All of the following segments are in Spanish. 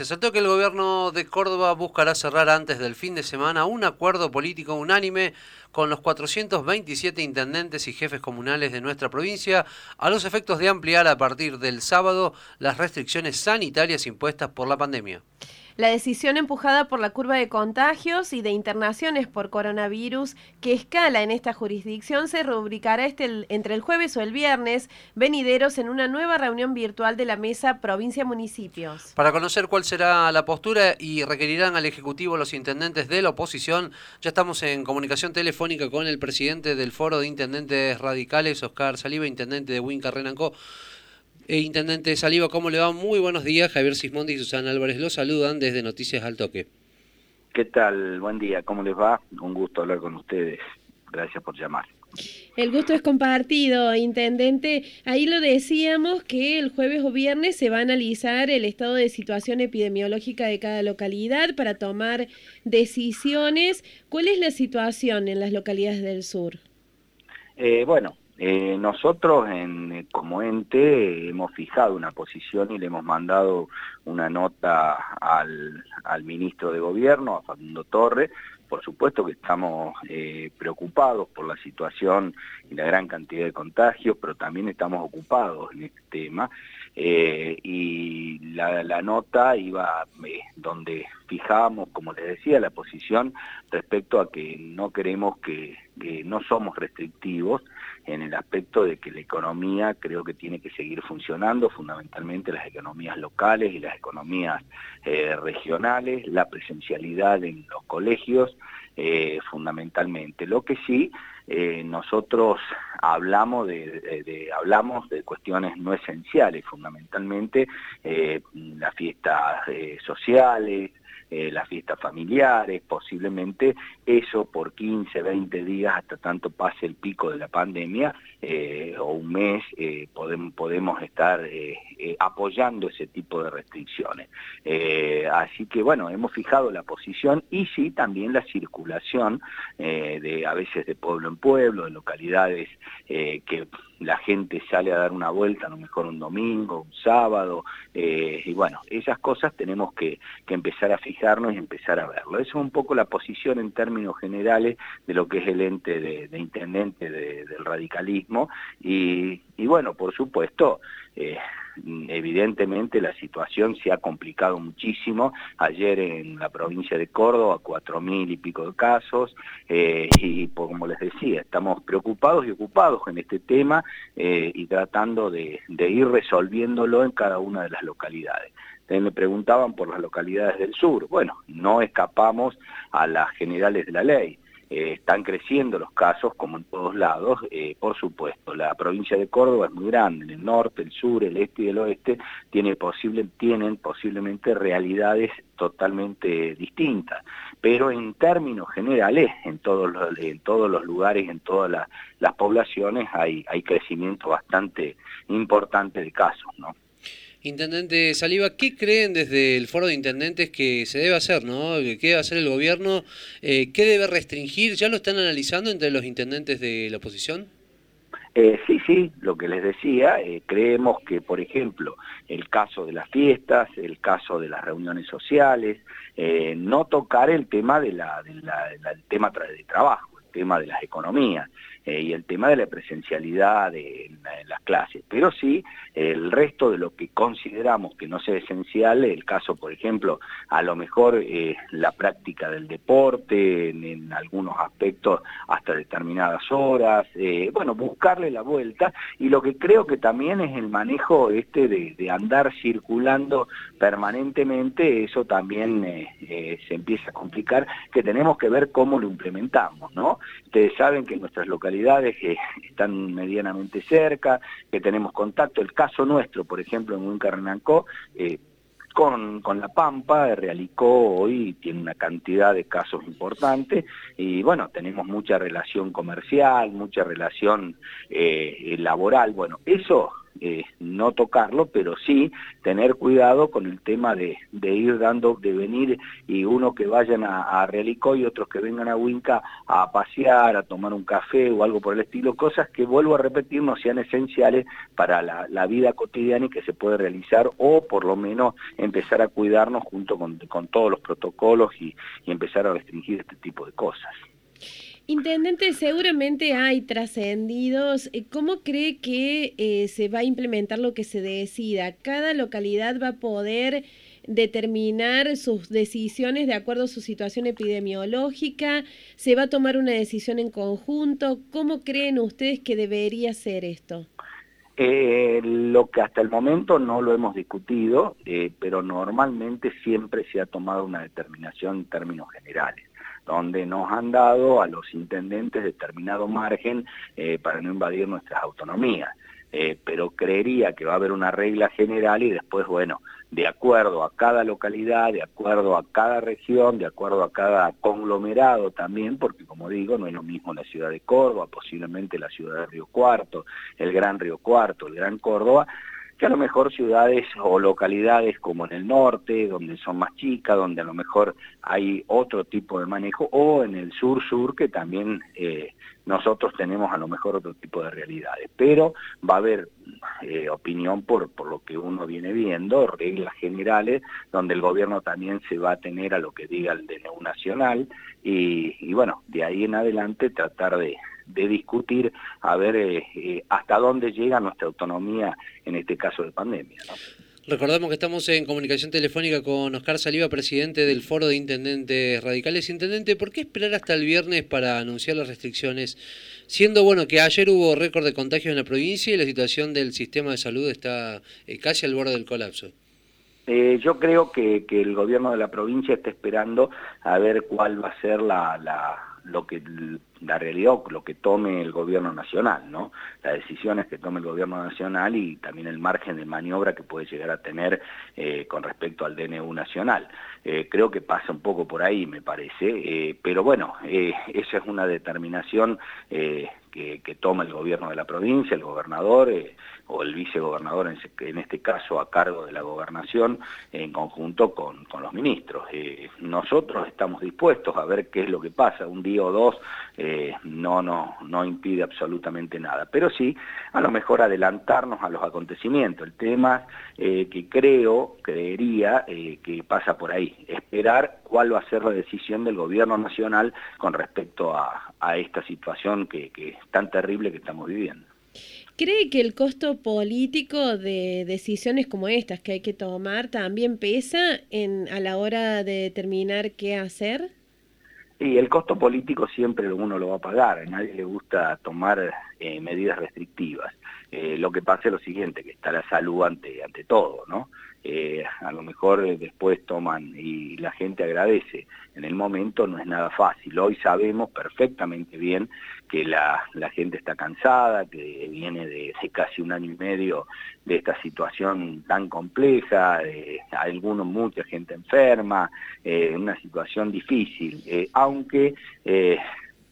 noticias. El que el gobierno de Córdoba buscará cerrar antes del fin de semana un acuerdo político unánime con los 427 intendentes y jefes comunales de nuestra provincia a los efectos de ampliar a partir del sábado las restricciones sanitarias impuestas por la pandemia. La decisión empujada por la curva de contagios y de internaciones por coronavirus que escala en esta jurisdicción se rubricará este entre el jueves o el viernes venideros en una nueva reunión virtual de la mesa provincia-municipios. Para conocer cuál será la postura y requerirán al Ejecutivo los intendentes de la oposición, ya estamos en comunicación telefónica con el presidente del Foro de Intendentes Radicales, Oscar Saliva, intendente de Winca Renanco. Eh, Intendente Saliva, ¿cómo le va? Muy buenos días. Javier Sismondi y Susana Álvarez los saludan desde Noticias al Toque. ¿Qué tal? Buen día, ¿cómo les va? Un gusto hablar con ustedes. Gracias por llamar. El gusto es compartido, Intendente. Ahí lo decíamos que el jueves o viernes se va a analizar el estado de situación epidemiológica de cada localidad para tomar decisiones. ¿Cuál es la situación en las localidades del sur? Eh, bueno, eh, nosotros eh, como ente hemos fijado una posición y le hemos mandado una nota al, ministro de Gobierno, a Facundo Torre, por supuesto que estamos eh, preocupados por la situación y la gran cantidad de contagios, pero también estamos ocupados en este tema. Eh, y la, nota iba eh, donde fijamos, como les decía, la posición respecto a que no queremos que, no somos restrictivos en el aspecto de que la economía creo que tiene que seguir funcionando, fundamentalmente las economías locales y las economías regionales, la presencialidad en los colegios, eh, fundamentalmente. Lo que sí, eh, nosotros hablamos de, hablamos de cuestiones no esenciales, fundamentalmente eh, las fiestas sociales, eh, las fiestas familiares, posiblemente eso por 15, 20 días hasta tanto pase el pico de la pandemia eh, o un mes eh, podemos, podemos estar apoyando ese tipo de restricciones. así que bueno, hemos fijado la posición y sí también la circulación de a veces de pueblo en pueblo, de localidades que la gente sale a dar una vuelta, a lo mejor un domingo, un sábado, y bueno, esas cosas tenemos que, que empezar a fijar y empezar a verlo. Esa es un poco la posición en términos generales de lo que es el ente de, intendente del radicalismo y, bueno, por supuesto, eh, evidentemente la situación se ha complicado muchísimo. Ayer en la provincia de Córdoba, cuatro mil y pico de casos, eh, y como les decía, estamos preocupados y ocupados en este tema eh, y tratando de ir resolviéndolo en cada una de las localidades me preguntaban por las localidades del sur. Bueno, no escapamos a las generales de la ley. Eh, están creciendo los casos como en todos lados, eh, por supuesto. La provincia de Córdoba es muy grande, en el norte, el sur, el este y el oeste tienen posiblemente realidades totalmente distintas, pero en términos generales, en todos los, en todos los lugares, en todas las, las poblaciones hay, hay crecimiento bastante importante de casos, ¿no? Intendente Saliva, ¿qué creen desde el foro de intendentes que se debe hacer, no? ¿Qué debe hacer el gobierno? Eh, ¿Qué debe restringir? ¿Ya lo están analizando entre los intendentes de la oposición? Eh, sí, sí, lo que les decía, eh, creemos que, por ejemplo, el caso de las fiestas, el caso de las reuniones sociales, no tocar el tema de la, de la, de trabajo, el tema de las economías. Eh, y el tema de la presencialidad en, las clases, pero sí el resto de lo que consideramos que no sea esencial, el caso, por ejemplo, a lo mejor eh, la práctica del deporte, en, algunos aspectos hasta determinadas horas, eh, bueno, buscarle la vuelta, y lo que creo que también es el manejo este de, andar circulando permanentemente, eso también se empieza a complicar, que tenemos que ver cómo lo implementamos, ¿no? Ustedes saben que en nuestras localidades que están medianamente cerca, que tenemos contacto. El caso nuestro, por ejemplo, en Huinca eh, con, La Pampa, Realicó hoy tiene una cantidad de casos importantes y bueno, tenemos mucha relación comercial, mucha relación eh, laboral. Bueno, eso eh, no tocarlo, pero sí tener cuidado con el tema de, ir dando, de venir y uno que vayan a, a y otros que vengan a Huinca a pasear, a tomar un café o algo por el estilo, cosas que vuelvo a repetir no sean esenciales para la, vida cotidiana y que se puede realizar o por lo menos empezar a cuidarnos junto con, todos los protocolos y empezar a restringir este tipo de cosas. Intendente, seguramente hay trascendidos. Eh, ¿Cómo cree que eh, se va a implementar lo que se decida? ¿Cada localidad va a poder determinar sus decisiones de acuerdo a su situación epidemiológica? ¿Se va a tomar una decisión en conjunto? ¿Cómo creen ustedes que debería ser esto? Eh, lo que hasta el momento no lo hemos discutido, pero normalmente siempre se ha tomado una determinación en términos generales donde nos han dado a los intendentes determinado margen eh, para no invadir nuestras autonomías. Eh, pero creería que va a haber una regla general y después, bueno, de acuerdo a cada localidad, de acuerdo a cada región, de acuerdo a cada conglomerado también, porque como digo, no es lo mismo la ciudad de Córdoba, posiblemente la ciudad de Río Cuarto, el Gran Río Cuarto, el Gran Córdoba, que a lo mejor ciudades o localidades como en el norte, donde son más chicas, donde a lo mejor hay otro tipo de manejo, o en el sur-sur, que también eh, nosotros tenemos a lo mejor otro tipo de realidades. Pero va a haber eh, opinión por, por lo que uno viene viendo, reglas generales, donde el gobierno también se va a tener a lo que diga el DNU nacional, y, y bueno, de ahí en adelante tratar de, de discutir a ver eh, eh, hasta dónde llega nuestra autonomía en este caso de pandemia. Recordamos que estamos en comunicación telefónica con Oscar Saliva, presidente del Foro de Intendentes Radicales. Intendente, ¿por qué esperar hasta el viernes para anunciar las restricciones? Siendo bueno que ayer hubo récord de contagios en la provincia y la situación del sistema de salud está eh, casi al borde del colapso. yo creo que, el gobierno de la provincia está esperando a ver cuál va a ser la lo que la realidad lo que tome el gobierno nacional, ¿no? Las decisiones que tome el gobierno nacional y también el margen de maniobra que puede llegar a tener eh, con respecto al DNU nacional. Eh, creo que pasa un poco por ahí, me parece, eh, pero bueno, esa es una determinación que, toma el gobierno de la provincia, el gobernador o el vicegobernador, en, este caso a cargo de la gobernación, en conjunto con, los ministros. nosotros estamos dispuestos a ver qué es lo que pasa, un día o dos no, no, no impide absolutamente nada. Pero sí, a lo mejor adelantarnos a los acontecimientos. El tema eh, que creo, creería eh, que pasa por ahí, esperar cuál va a ser la decisión del gobierno nacional con respecto a, a esta situación que, que es tan terrible que estamos viviendo. ¿Cree que el costo político de decisiones como estas que hay que tomar también pesa en, a la hora de determinar qué hacer? Y el costo político siempre uno lo va a pagar, a nadie le gusta tomar eh, medidas restrictivas. Eh, lo que pasa es lo siguiente, que está la salud ante, ante todo, ¿no? Eh, a lo mejor después toman y la gente agradece. En el momento no es nada fácil. Hoy sabemos perfectamente bien que la, gente está cansada, que viene de, casi un año y medio de esta situación tan compleja, de algunos, mucha gente enferma, eh, una situación difícil, eh, aunque eh,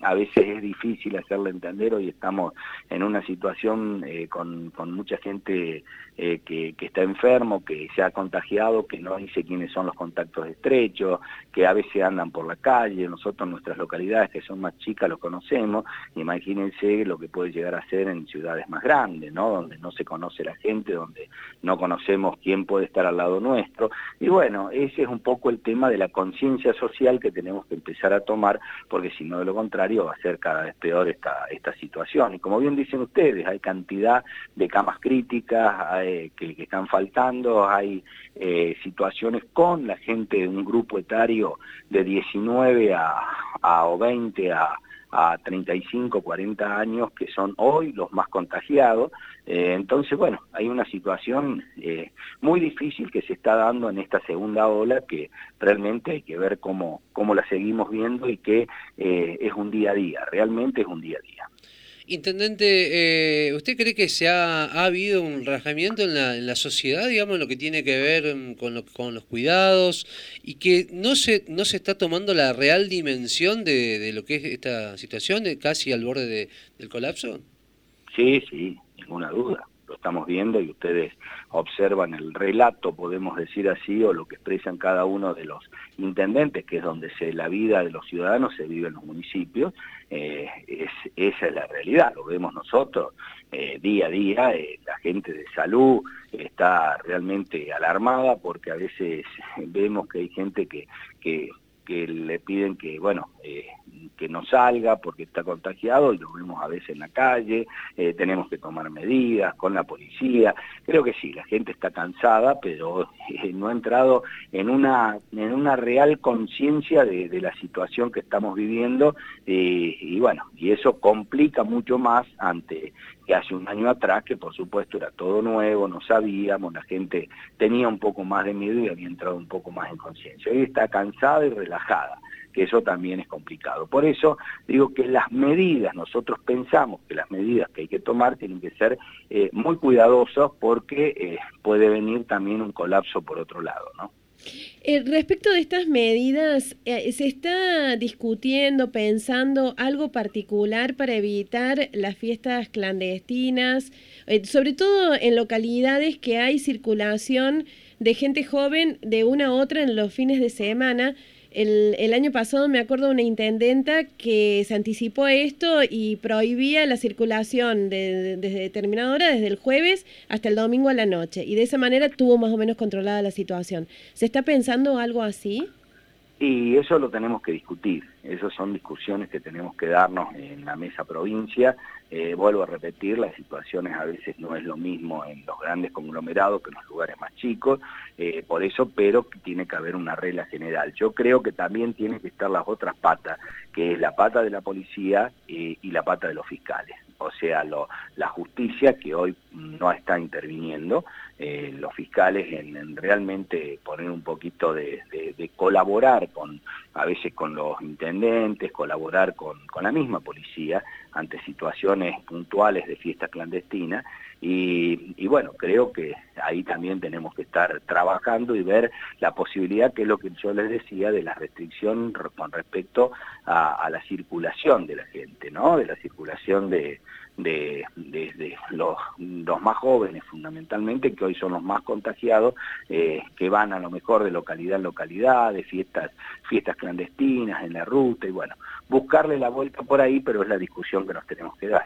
a veces es difícil hacerle entender, hoy estamos en una situación eh, con, con, mucha gente eh, que, que, está enfermo, que se ha contagiado, que no dice quiénes son los contactos estrechos, que a veces andan por la calle, nosotros nuestras localidades que son más chicas lo conocemos, imagínense lo que puede llegar a ser en ciudades más grandes, ¿no? donde no se conoce la gente, donde no conocemos quién puede estar al lado nuestro, y bueno, ese es un poco el tema de la conciencia social que tenemos que empezar a tomar, porque si no de lo contrario, va a ser cada vez peor esta, esta situación. Y como bien dicen ustedes, hay cantidad de camas críticas que, están faltando, hay eh, situaciones con la gente de un grupo etario de 19 a, a o 20 a a 35, 40 años que son hoy los más contagiados. Eh, entonces, bueno, hay una situación eh, muy difícil que se está dando en esta segunda ola que realmente hay que ver cómo, cómo la seguimos viendo y que eh, es un día a día, realmente es un día a día. Intendente, eh, ¿usted cree que se ha, habido un rajamiento en la, en la, sociedad, digamos, lo que tiene que ver mm, con, con los cuidados y que no se, no se está tomando la real dimensión de, de lo que es esta situación, casi al borde de, del colapso? Sí, sí, ninguna duda. Lo estamos viendo y ustedes observan el relato, podemos decir así, o lo que expresan cada uno de los intendentes, que es donde se, la vida de los ciudadanos se vive en los municipios, eh, es, esa es la realidad, lo vemos nosotros eh, día a día, eh, la gente de salud está realmente alarmada porque a veces vemos que hay gente que, que, le piden que, bueno, que no salga porque está contagiado y lo vemos a veces en la calle, eh, tenemos que tomar medidas con la policía. Creo que sí, la gente está cansada, pero eh, no ha entrado en una, en una real conciencia de, la situación que estamos viviendo y bueno, y eso complica mucho más ante que hace un año atrás, que por supuesto era todo nuevo, no sabíamos, la gente tenía un poco más de miedo y había entrado un poco más en conciencia. Hoy está cansada y relajada que eso también es complicado. Por eso digo que las medidas, nosotros pensamos que las medidas que hay que tomar tienen que ser eh, muy cuidadosas porque eh, puede venir también un colapso por otro lado, ¿no? Eh, respecto de estas medidas, eh, ¿se está discutiendo, pensando algo particular para evitar las fiestas clandestinas, sobre todo en localidades que hay circulación de gente joven de una a otra en los fines de semana? El, año pasado me acuerdo de una intendenta que se anticipó esto y prohibía la circulación de, desde determinada hora, desde el jueves hasta el domingo a la noche. Y de esa manera tuvo más o menos controlada la situación. ¿Se está pensando algo así? Y eso lo tenemos que discutir, esas son discusiones que tenemos que darnos en la mesa provincia. Eh, vuelvo a repetir, las situaciones a veces no es lo mismo en los grandes conglomerados que en los lugares más chicos, eh, por eso, pero tiene que haber una regla general. Yo creo que también tienen que estar las otras patas, que es la pata de la policía eh, y la pata de los fiscales o sea, la justicia que hoy no está interviniendo, eh, los fiscales en, realmente poner un poquito de, de, colaborar con, a veces con los intendentes, colaborar con, con la misma policía ante situaciones puntuales de fiesta clandestina y, bueno, creo que ahí también tenemos que estar trabajando y ver la posibilidad, que es lo que yo les decía, de la restricción con respecto a, a la circulación de la gente, ¿no? De la circulación de, los, los, más jóvenes fundamentalmente, que hoy son los más contagiados, eh, que van a lo mejor de localidad en localidad, de fiestas, fiestas clandestinas en la ruta y bueno, buscarle la vuelta por ahí, pero es la discusión que nos tenemos que dar.